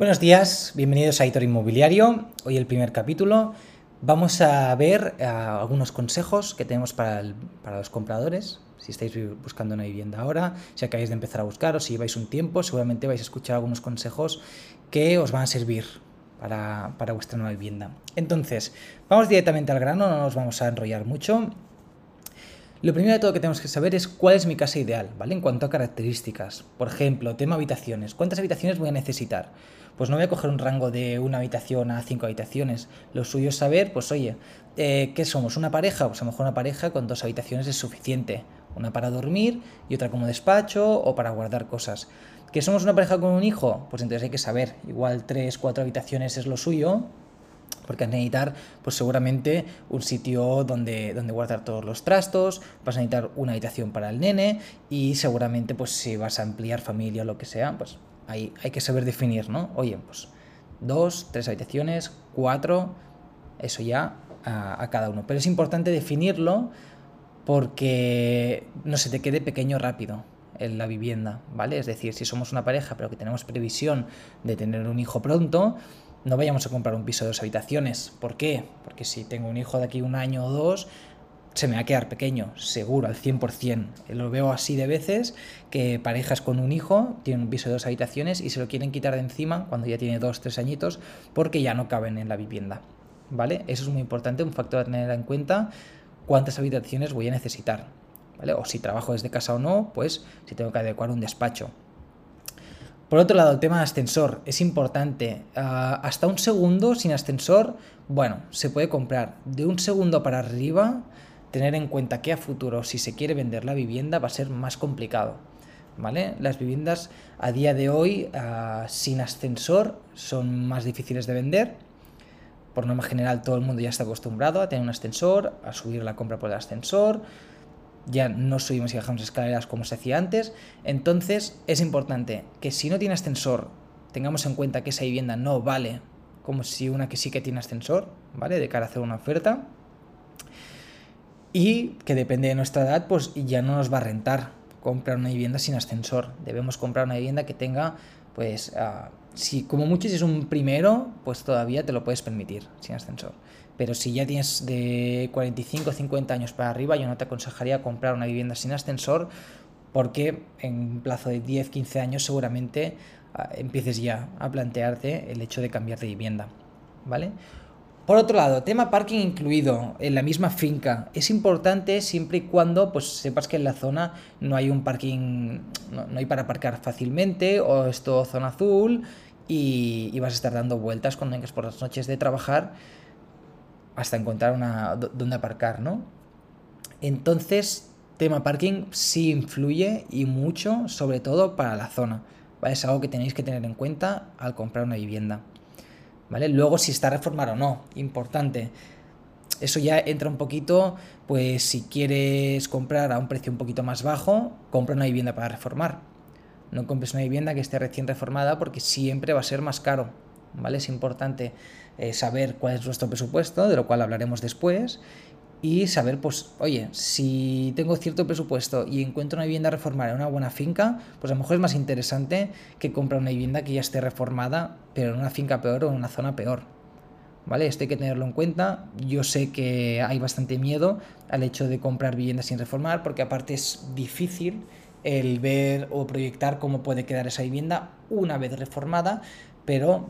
Buenos días, bienvenidos a Hitor Inmobiliario. Hoy el primer capítulo. Vamos a ver eh, algunos consejos que tenemos para, los compradores. Si estáis buscando una vivienda ahora, si acabáis de empezar a buscar o si lleváis un tiempo, seguramente vais a escuchar algunos consejos que os van a servir para, para vuestra nueva vivienda. Entonces, vamos directamente al grano, no nos vamos a enrollar mucho. Lo primero de todo que tenemos que saber es cuál es mi casa ideal, ¿vale? En cuanto a características. Por ejemplo, tema habitaciones. ¿Cuántas habitaciones voy a necesitar? Pues no voy a coger un rango de una habitación a cinco habitaciones. Lo suyo es saber, pues oye, eh, ¿qué somos? ¿Una pareja? Pues a lo mejor una pareja con dos habitaciones es suficiente. Una para dormir y otra como despacho o para guardar cosas. ¿Que somos una pareja con un hijo? Pues entonces hay que saber. Igual tres, cuatro habitaciones es lo suyo porque vas a necesitar pues seguramente un sitio donde, donde guardar todos los trastos, vas a necesitar una habitación para el nene y seguramente pues si vas a ampliar familia o lo que sea, pues hay, hay que saber definir, ¿no? Oye, pues dos, tres habitaciones, cuatro, eso ya a cada uno. Pero es importante definirlo porque no se te quede pequeño rápido en la vivienda, ¿vale? Es decir, si somos una pareja pero que tenemos previsión de tener un hijo pronto, no vayamos a comprar un piso de dos habitaciones. ¿Por qué? Porque si tengo un hijo de aquí un año o dos, se me va a quedar pequeño, seguro, al 100%. Lo veo así de veces, que parejas con un hijo tienen un piso de dos habitaciones y se lo quieren quitar de encima cuando ya tiene dos, tres añitos, porque ya no caben en la vivienda. ¿Vale? Eso es muy importante, un factor a tener en cuenta, cuántas habitaciones voy a necesitar. ¿Vale? O si trabajo desde casa o no, pues si tengo que adecuar un despacho. Por otro lado, el tema de ascensor es importante. Ah, hasta un segundo sin ascensor, bueno, se puede comprar. De un segundo para arriba, tener en cuenta que a futuro, si se quiere vender la vivienda, va a ser más complicado. ¿Vale? Las viviendas a día de hoy ah, sin ascensor son más difíciles de vender. Por norma general, todo el mundo ya está acostumbrado a tener un ascensor, a subir la compra por el ascensor ya no subimos y bajamos escaleras como se hacía antes. Entonces es importante que si no tiene ascensor, tengamos en cuenta que esa vivienda no vale como si una que sí que tiene ascensor, ¿vale? De cara a hacer una oferta. Y que depende de nuestra edad, pues ya no nos va a rentar comprar una vivienda sin ascensor. Debemos comprar una vivienda que tenga, pues, ah, si como mucho si es un primero, pues todavía te lo puedes permitir sin ascensor. Pero si ya tienes de 45 o 50 años para arriba, yo no te aconsejaría comprar una vivienda sin ascensor porque en un plazo de 10-15 años seguramente ah, empieces ya a plantearte el hecho de cambiar de vivienda. ¿Vale? Por otro lado, tema parking incluido en la misma finca. Es importante siempre y cuando pues, sepas que en la zona no hay un parking, no, hay para aparcar fácilmente o es todo zona azul y, vas a estar dando vueltas cuando vengas por las noches de trabajar hasta encontrar una donde aparcar, ¿no? Entonces, tema parking sí influye y mucho, sobre todo para la zona. Es algo que tenéis que tener en cuenta al comprar una vivienda. ¿Vale? Luego, si está reformada o no, importante. Eso ya entra un poquito, pues si quieres comprar a un precio un poquito más bajo, compra una vivienda para reformar. No compres una vivienda que esté recién reformada porque siempre va a ser más caro. ¿Vale? Es importante eh, saber cuál es nuestro presupuesto, de lo cual hablaremos después, y saber, pues, oye, si tengo cierto presupuesto y encuentro una vivienda reformada en una buena finca, pues a lo mejor es más interesante que comprar una vivienda que ya esté reformada, pero en una finca peor o en una zona peor. ¿Vale? Esto hay que tenerlo en cuenta. Yo sé que hay bastante miedo al hecho de comprar viviendas sin reformar, porque aparte es difícil el ver o proyectar cómo puede quedar esa vivienda una vez reformada, pero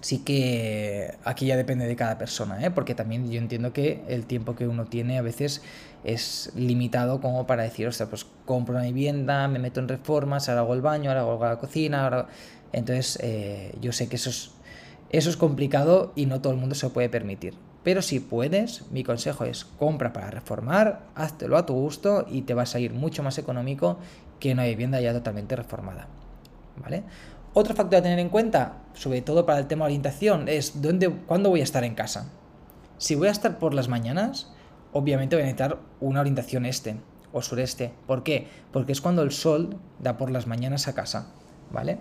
sí que aquí ya depende de cada persona, ¿eh? porque también yo entiendo que el tiempo que uno tiene a veces es limitado como para decir, ostras, pues compro una vivienda, me meto en reformas, ahora hago el baño, ahora hago la cocina, ahora... Entonces eh, yo sé que eso es, eso es complicado y no todo el mundo se lo puede permitir. Pero si puedes, mi consejo es compra para reformar, háztelo a tu gusto y te vas a ir mucho más económico que una vivienda ya totalmente reformada. ¿Vale? Otro factor a tener en cuenta, sobre todo para el tema de orientación, es dónde, cuándo voy a estar en casa. Si voy a estar por las mañanas, obviamente voy a necesitar una orientación este o sureste. ¿Por qué? Porque es cuando el sol da por las mañanas a casa, ¿vale?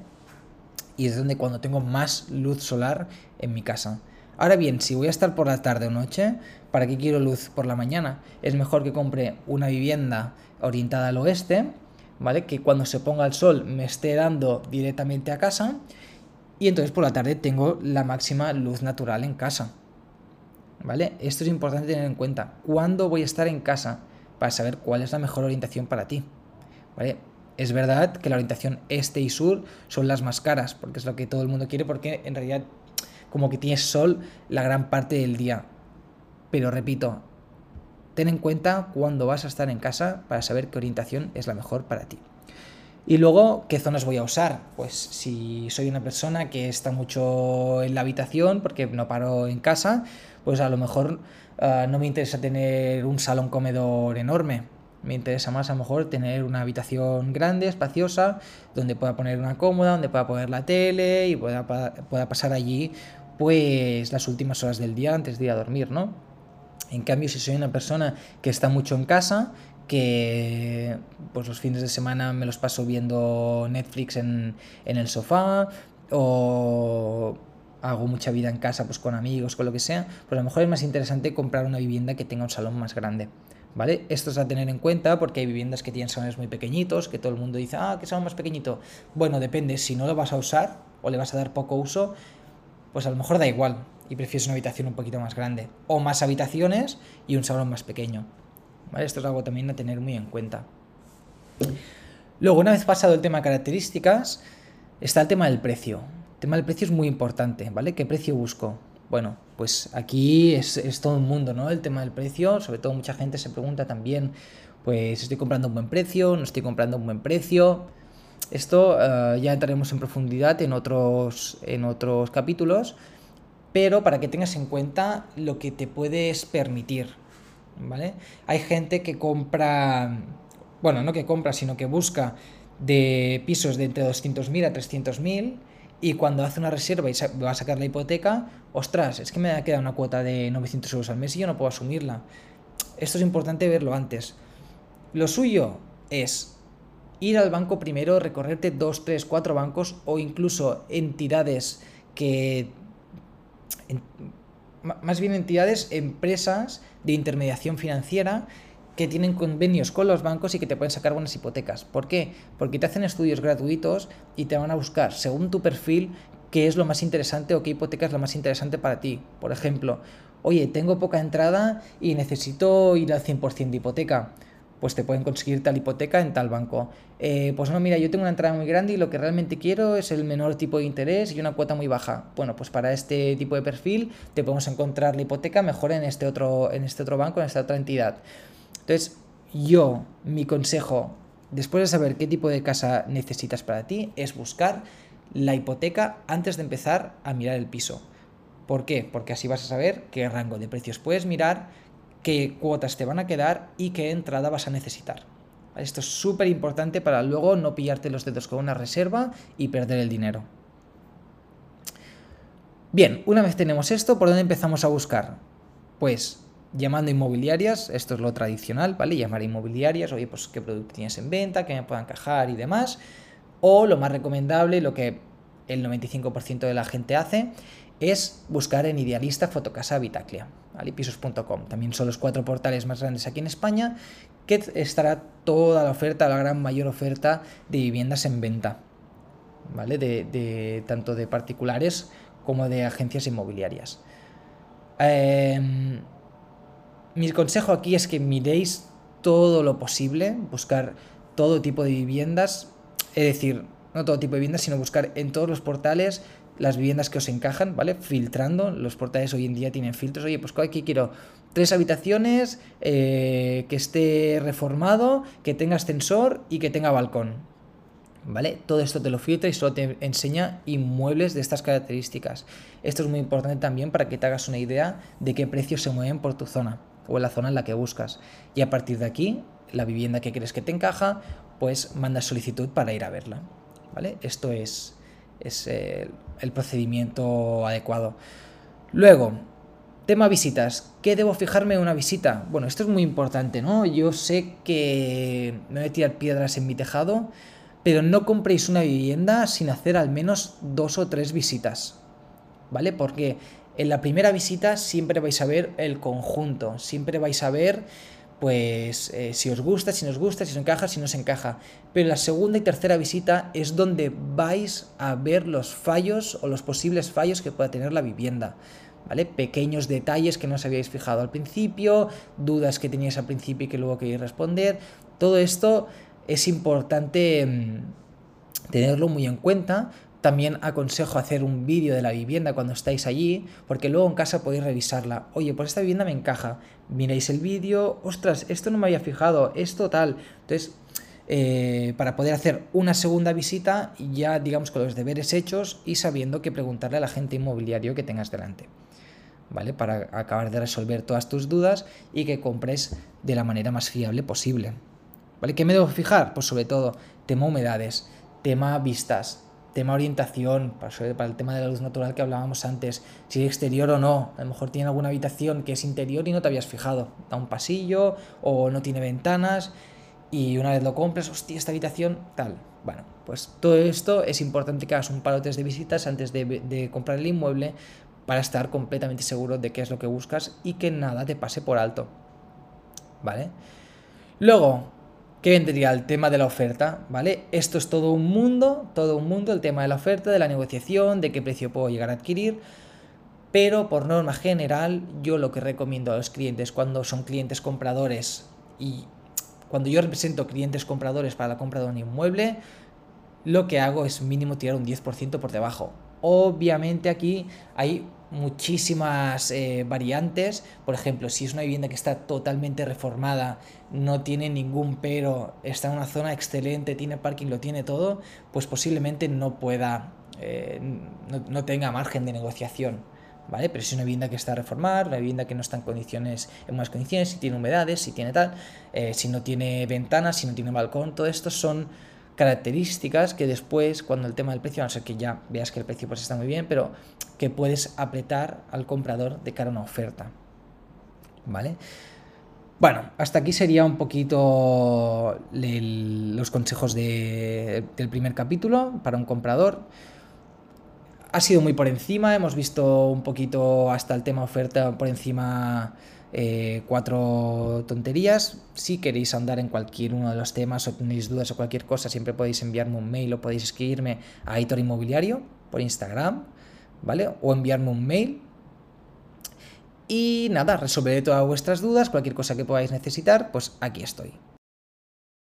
Y es donde cuando tengo más luz solar en mi casa. Ahora bien, si voy a estar por la tarde o noche, ¿para qué quiero luz por la mañana? Es mejor que compre una vivienda orientada al oeste ¿vale? Que cuando se ponga el sol me esté dando directamente a casa y entonces por la tarde tengo la máxima luz natural en casa. ¿Vale? Esto es importante tener en cuenta. ¿Cuándo voy a estar en casa? Para saber cuál es la mejor orientación para ti. ¿Vale? Es verdad que la orientación este y sur son las más caras, porque es lo que todo el mundo quiere, porque en realidad como que tienes sol la gran parte del día. Pero repito, ten en cuenta cuándo vas a estar en casa para saber qué orientación es la mejor para ti. Y luego, ¿qué zonas voy a usar? Pues si soy una persona que está mucho en la habitación porque no paro en casa, pues a lo mejor ah, no me interesa tener un salón comedor enorme. Me interesa más a lo mejor tener una habitación grande, espaciosa, donde pueda poner una cómoda, donde pueda poner la tele y pueda, pueda pasar allí pues las últimas horas del día antes de ir a dormir, ¿no? En cambio, si soy una persona que está mucho en casa, que pues los fines de semana me los paso viendo Netflix en, en el sofá o hago mucha vida en casa pues con amigos, con lo que sea, pues a lo mejor es más interesante comprar una vivienda que tenga un salón más grande. ¿Vale? Esto es a tener en cuenta porque hay viviendas que tienen salones muy pequeñitos, que todo el mundo dice, ah, que salón más pequeñito. Bueno, depende, si no lo vas a usar o le vas a dar poco uso, pues a lo mejor da igual y prefieres una habitación un poquito más grande. O más habitaciones y un salón más pequeño. ¿Vale? Esto es algo también a tener muy en cuenta. Luego, una vez pasado el tema de características, está el tema del precio. El tema del precio es muy importante, ¿vale? ¿Qué precio busco? Bueno, pues aquí es, todo un mundo, ¿no? El tema del precio, sobre todo mucha gente se pregunta también, pues estoy comprando un buen precio, no estoy comprando un buen precio. Esto eh, ya entraremos en profundidad en otros, en otros capítulos, pero para que tengas en cuenta lo que te puedes permitir, ¿vale? Hay gente que compra, bueno, no que compra, sino que busca de pisos de entre 200.000 a 300.000 y cuando hace una reserva y va a sacar la hipoteca, ostras, es que me ha quedado una cuota de 900 euros al mes y yo no puedo asumirla. Esto es importante verlo antes. Lo suyo es ir al banco primero, recorrerte dos, tres, cuatro bancos o incluso entidades que... más bien entidades, empresas de intermediación financiera que tienen convenios con los bancos y que te pueden sacar buenas hipotecas. ¿Por qué? Porque te hacen estudios gratuitos y te van a buscar, según tu perfil, qué es lo más interesante o qué hipoteca es lo más interesante para ti. Por ejemplo, oye, tengo poca entrada y necesito ir al 100% de hipoteca. Pues te pueden conseguir tal hipoteca en tal banco. Eh, pues no, mira, yo tengo una entrada muy grande y lo que realmente quiero es el menor tipo de interés y una cuota muy baja. Bueno, pues para este tipo de perfil te podemos encontrar la hipoteca mejor en este otro, en este otro banco, en esta otra entidad. Entonces, yo, mi consejo, después de saber qué tipo de casa necesitas para ti, es buscar la hipoteca antes de empezar a mirar el piso. ¿Por qué? Porque así vas a saber qué rango de precios puedes mirar, qué cuotas te van a quedar y qué entrada vas a necesitar. Esto es súper importante para luego no pillarte los dedos con una reserva y perder el dinero. Bien, una vez tenemos esto, ¿por dónde empezamos a buscar? Pues llamando inmobiliarias, esto es lo tradicional, ¿vale? Llamar inmobiliarias, oye, pues qué producto tienes en venta, que me puedan encajar y demás. O lo más recomendable, lo que el 95% de la gente hace, es buscar en Idealista, Fotocasa, Habitaclia, ¿vale? pisos.com. También son los cuatro portales más grandes aquí en España, que estará toda la oferta, la gran mayor oferta de viviendas en venta, ¿vale? De, tanto de particulares como de agencias inmobiliarias. Eh, mi consejo aquí es que miréis todo lo posible, buscar todo tipo de viviendas, es decir, no todo tipo de viviendas, sino buscar en todos los portales las viviendas que os encajan, ¿vale? Filtrando, los portales hoy en día tienen filtros, oye, pues aquí quiero tres habitaciones, eh, que esté reformado, que tenga ascensor y que tenga balcón, ¿vale? Todo esto te lo filtra y solo te enseña inmuebles de estas características. Esto es muy importante también para que te hagas una idea de qué precios se mueven por tu zona o en la zona en la que buscas. Y a partir de aquí, la vivienda que crees que te encaja, pues mandas solicitud para ir a verla. ¿Vale? Esto es, es el, procedimiento adecuado. Luego, tema visitas. ¿Qué debo fijarme en una visita? Bueno, esto es muy importante, ¿no? Yo sé que me voy a tirar piedras en mi tejado, pero no compréis una vivienda sin hacer al menos dos o tres visitas. ¿Vale? Porque en la primera visita siempre vais a ver el conjunto, siempre vais a ver pues eh, si os gusta, si nos gusta, si os encaja, si no os encaja. Pero la segunda y tercera visita es donde vais a ver los fallos o los posibles fallos que pueda tener la vivienda. ¿Vale? Pequeños detalles que no os habíais fijado al principio, dudas que teníais al principio y que luego queréis responder. Todo esto es importante mm, tenerlo muy en cuenta también aconsejo hacer un vídeo de la vivienda cuando estáis allí, porque luego en casa podéis revisarla. Oye, pues esta vivienda me encaja. Miráis el vídeo, ostras, esto no me había fijado, esto tal. Entonces, eh, para poder hacer una segunda visita, ya digamos con los deberes hechos y sabiendo que preguntarle a la gente inmobiliario que tengas delante. ¿Vale? Para acabar de resolver todas tus dudas y que compres de la manera más fiable posible. ¿Vale? ¿Qué me debo fijar? Pues sobre todo, tema humedades, tema vistas, tema orientación, para, el tema de la luz natural que hablábamos antes, si es exterior o no, a lo mejor tiene alguna habitación que es interior y no te habías fijado, da un pasillo o no tiene ventanas y una vez lo compras, hostia, esta habitación tal. Bueno, pues todo esto es importante que hagas un par de visitas antes de, de comprar el inmueble para estar completamente seguro de qué es lo que buscas y que nada te pase por alto. ¿Vale? Luego, ¿Qué vendría el tema de la oferta? ¿Vale? Esto es todo un mundo, todo un mundo, el tema de la oferta, de la negociación, de qué precio puedo llegar a adquirir. Pero por norma general, yo lo que recomiendo a los clientes cuando son clientes compradores y cuando yo represento clientes compradores para la compra de un inmueble, lo que hago es mínimo tirar un 10% por debajo. Obviamente aquí hay muchísimas eh, variantes. Por ejemplo, si es una vivienda que está totalmente reformada, no tiene ningún pero, está en una zona excelente, tiene parking, lo tiene todo, pues posiblemente no pueda, eh, no, tenga margen de negociación. ¿Vale? Pero si es una vivienda que está reformada, una vivienda que no está en condiciones, en buenas condiciones, si tiene humedades, si tiene tal, eh, si no tiene ventanas, si no tiene balcón, todo esto son características que después, cuando el tema del precio, a no ser que ya veas que el precio pues está muy bien, pero que puedes apretar al comprador de cara a una oferta. ¿Vale? Bueno, hasta aquí sería un poquito los consejos del primer capítulo para un comprador. Ha sido muy por encima, hemos visto un poquito hasta el tema oferta por encima eh, cuatro tonterías. Si queréis andar en cualquier uno de los temas o tenéis dudas o cualquier cosa, siempre podéis enviarme un mail o podéis escribirme a Hitor Inmobiliario por Instagram, ¿vale? O enviarme un mail. Y nada, resolveré todas vuestras dudas, cualquier cosa que podáis necesitar, pues aquí estoy.